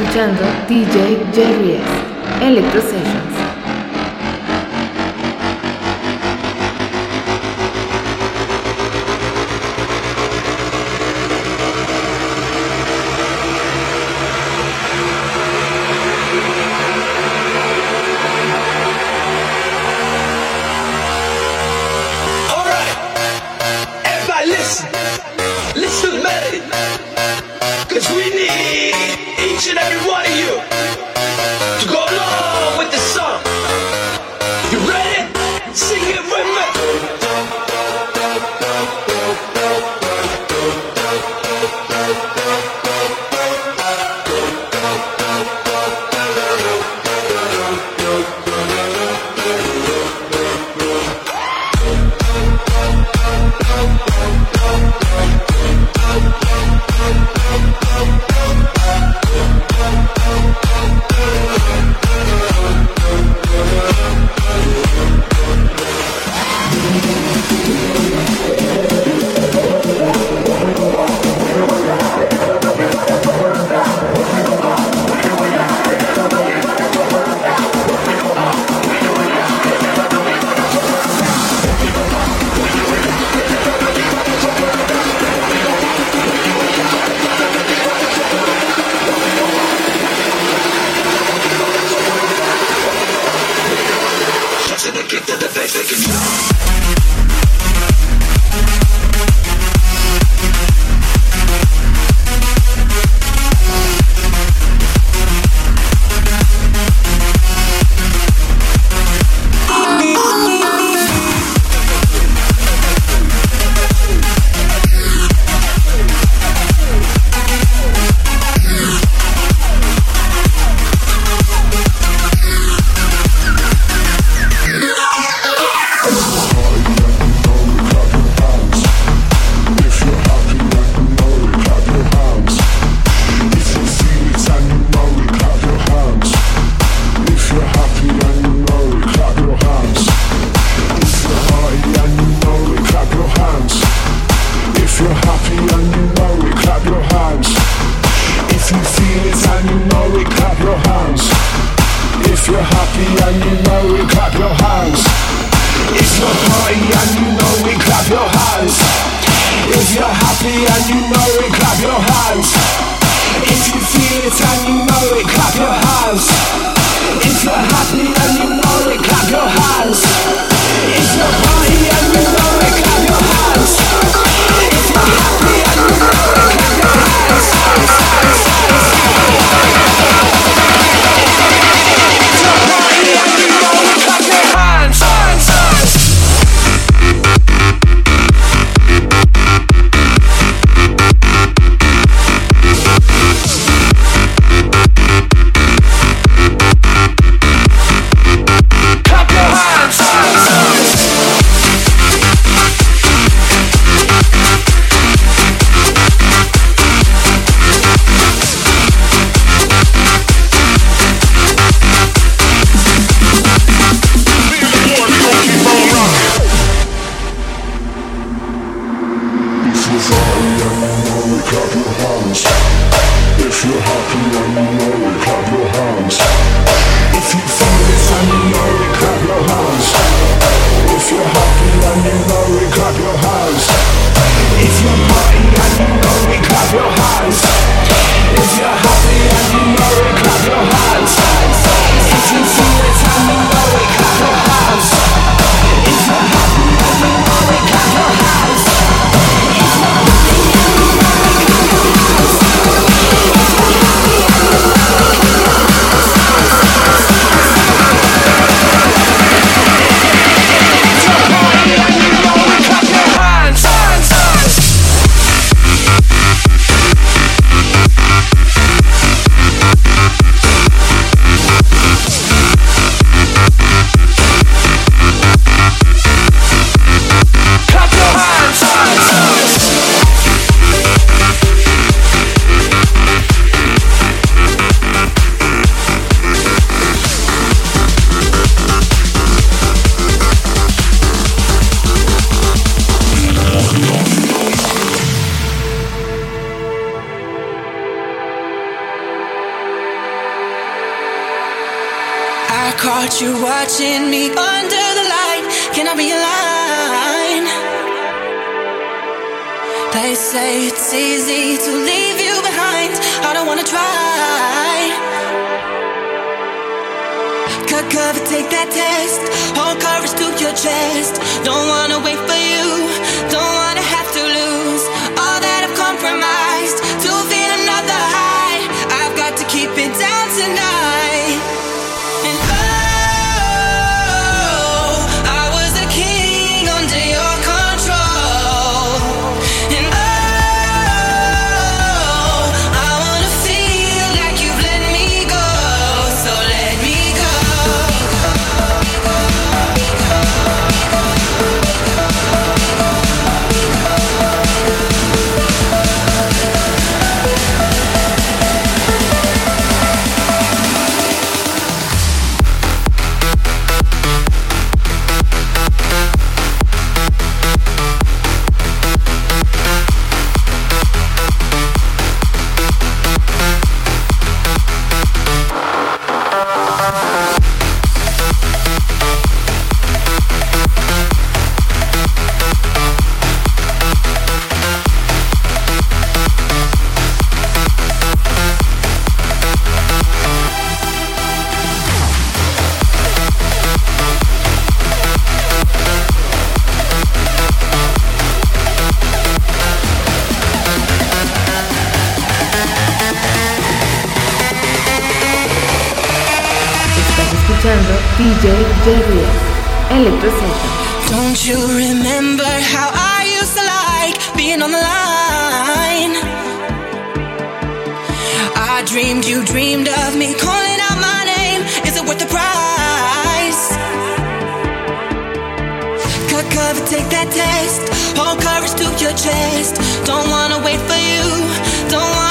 Escuchando DJ Jerry S. Electro Sessions. To say it's easy to leave you behind. I don't wanna try. Cut cover, take that test. Hold courage to your chest. Don't wanna wait for you. Don't that test. Hold courage to your chest. Don't wanna wait for you. Don't wanna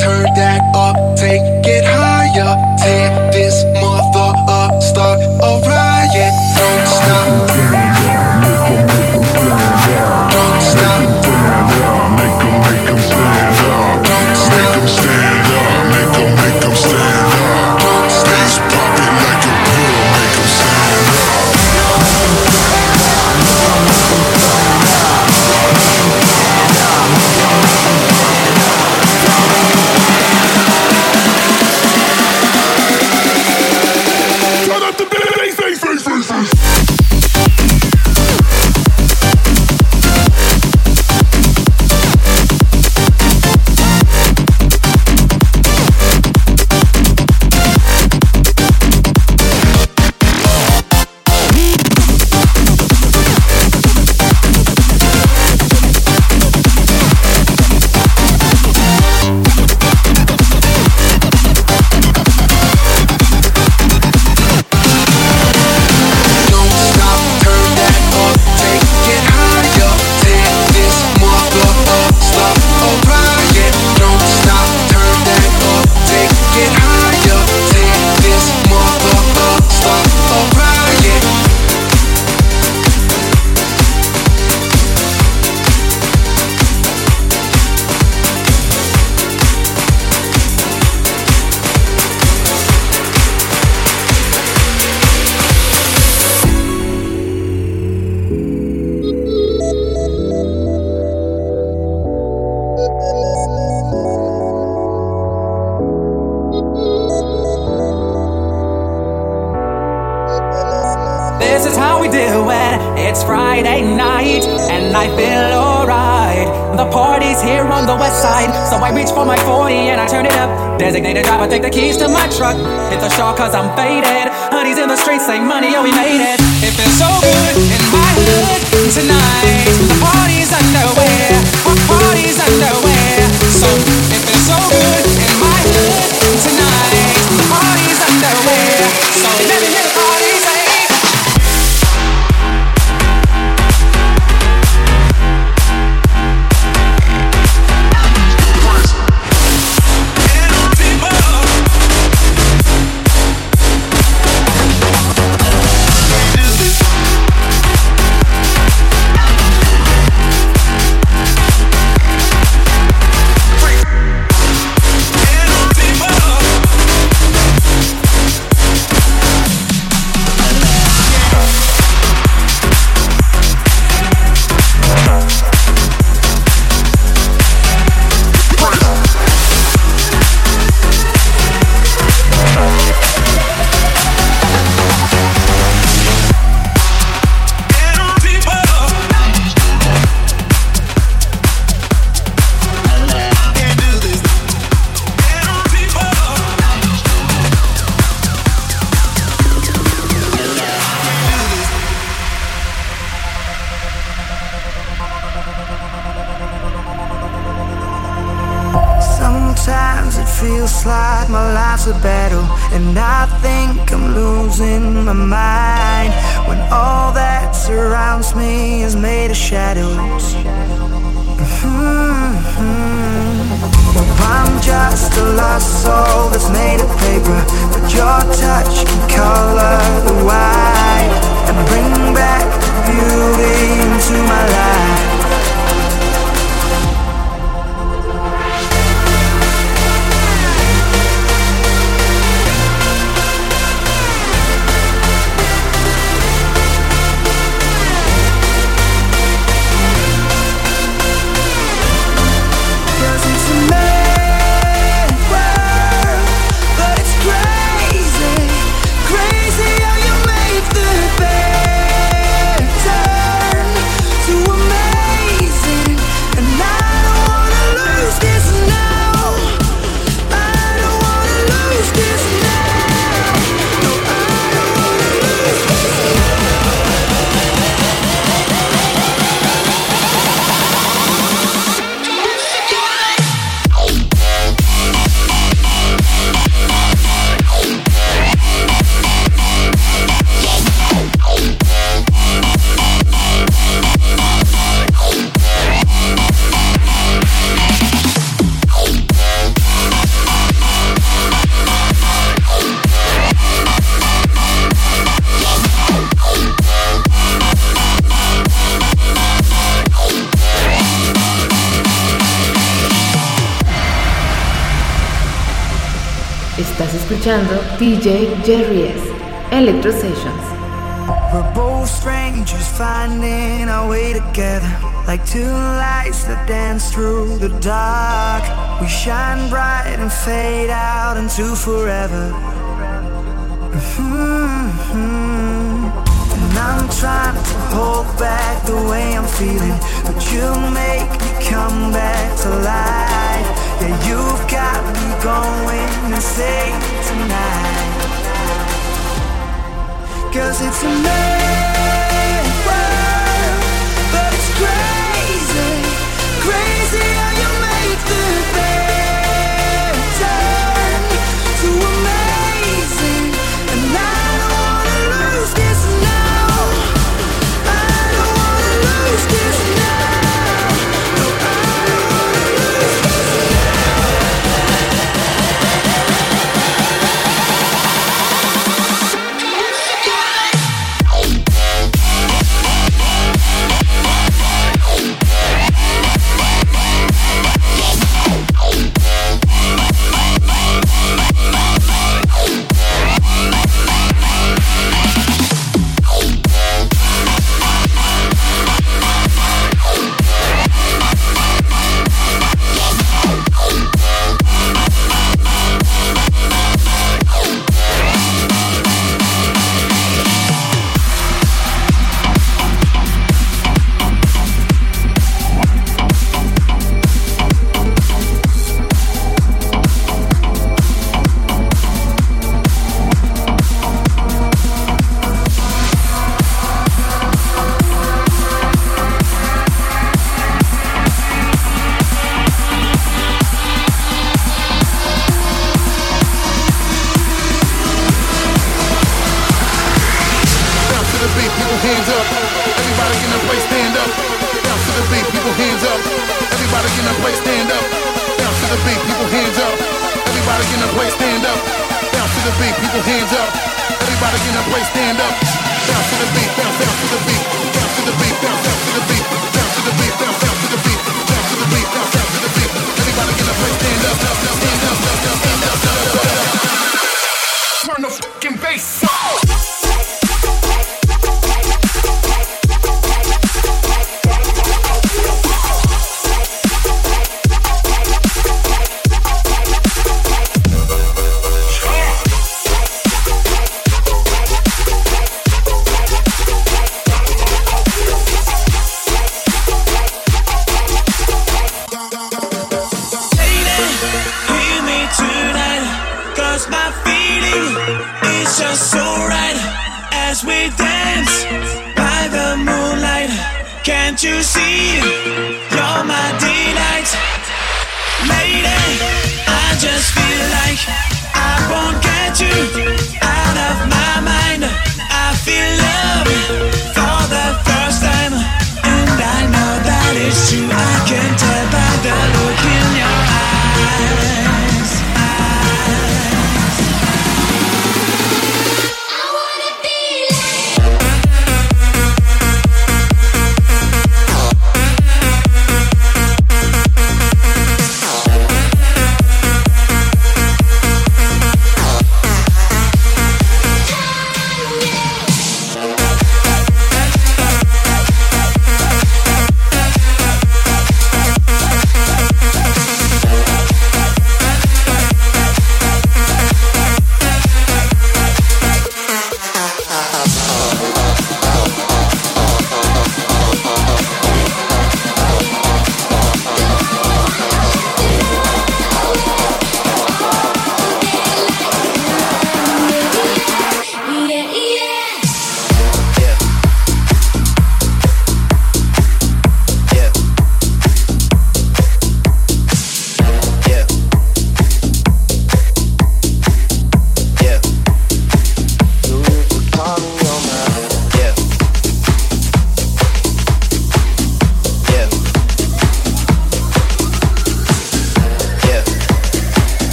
turn that up, take The party's here on the west side, so I reach for my 40 and I turn it up. Designated driver, take the keys to my truck. Hit the shore cause I'm faded. Honey's in the streets, say money, oh, we made it. It feels so good in my hood tonight. The party's underway, party's underway. So it feels so good in my hood tonight. The party's underway. So let me life's a battle, and I think I'm losing my mind when all that surrounds me is made of shadows. Escuchando DJ Jerry S. Electro Sessions. We're both strangers finding our way together. Like two lights that dance through the dark. We shine bright and fade out into forever. Mhm. And I'm trying to hold back the way I'm feeling. But you make me come back to life. Yeah, you've got me going insane tonight. Cause it's a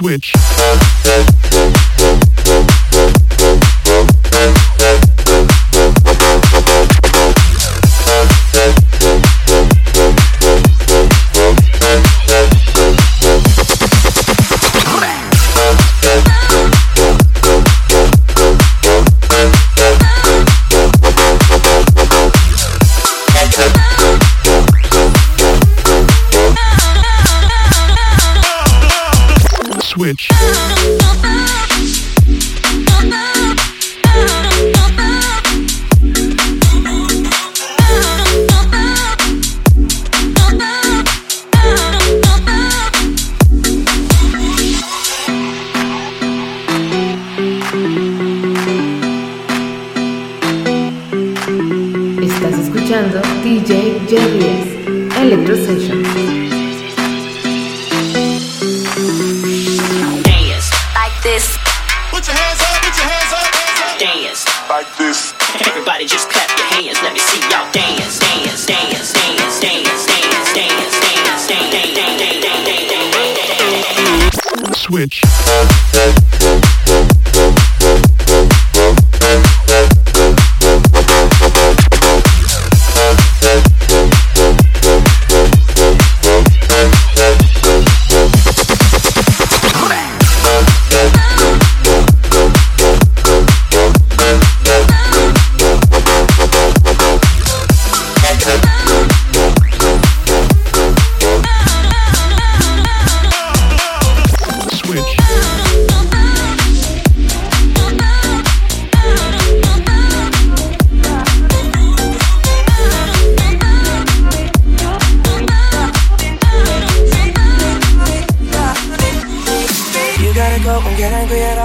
Switch. Switch.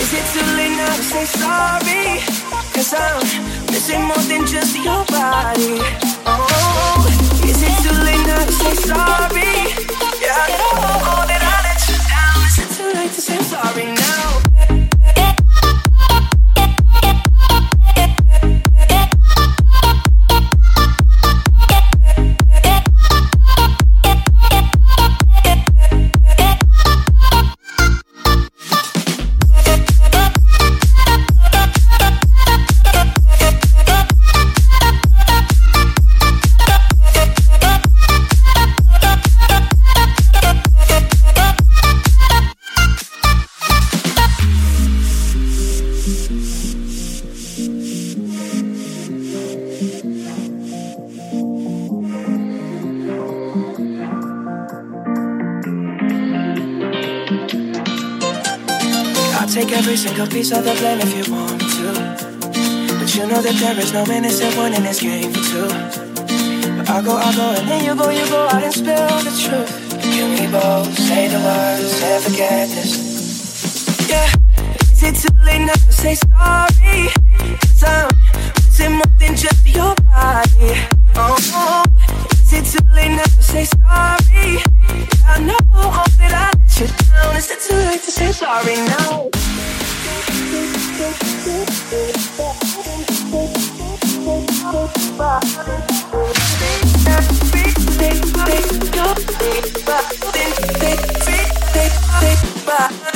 is it too late now to say sorry? Cause I'm missing more than just your body. Oh, is it too late now to say sorry? Yeah, I know that I let you down. Is it too late to say sorry now? say sorry. I know all that I let you down. Is it too late to say sorry now? Bye.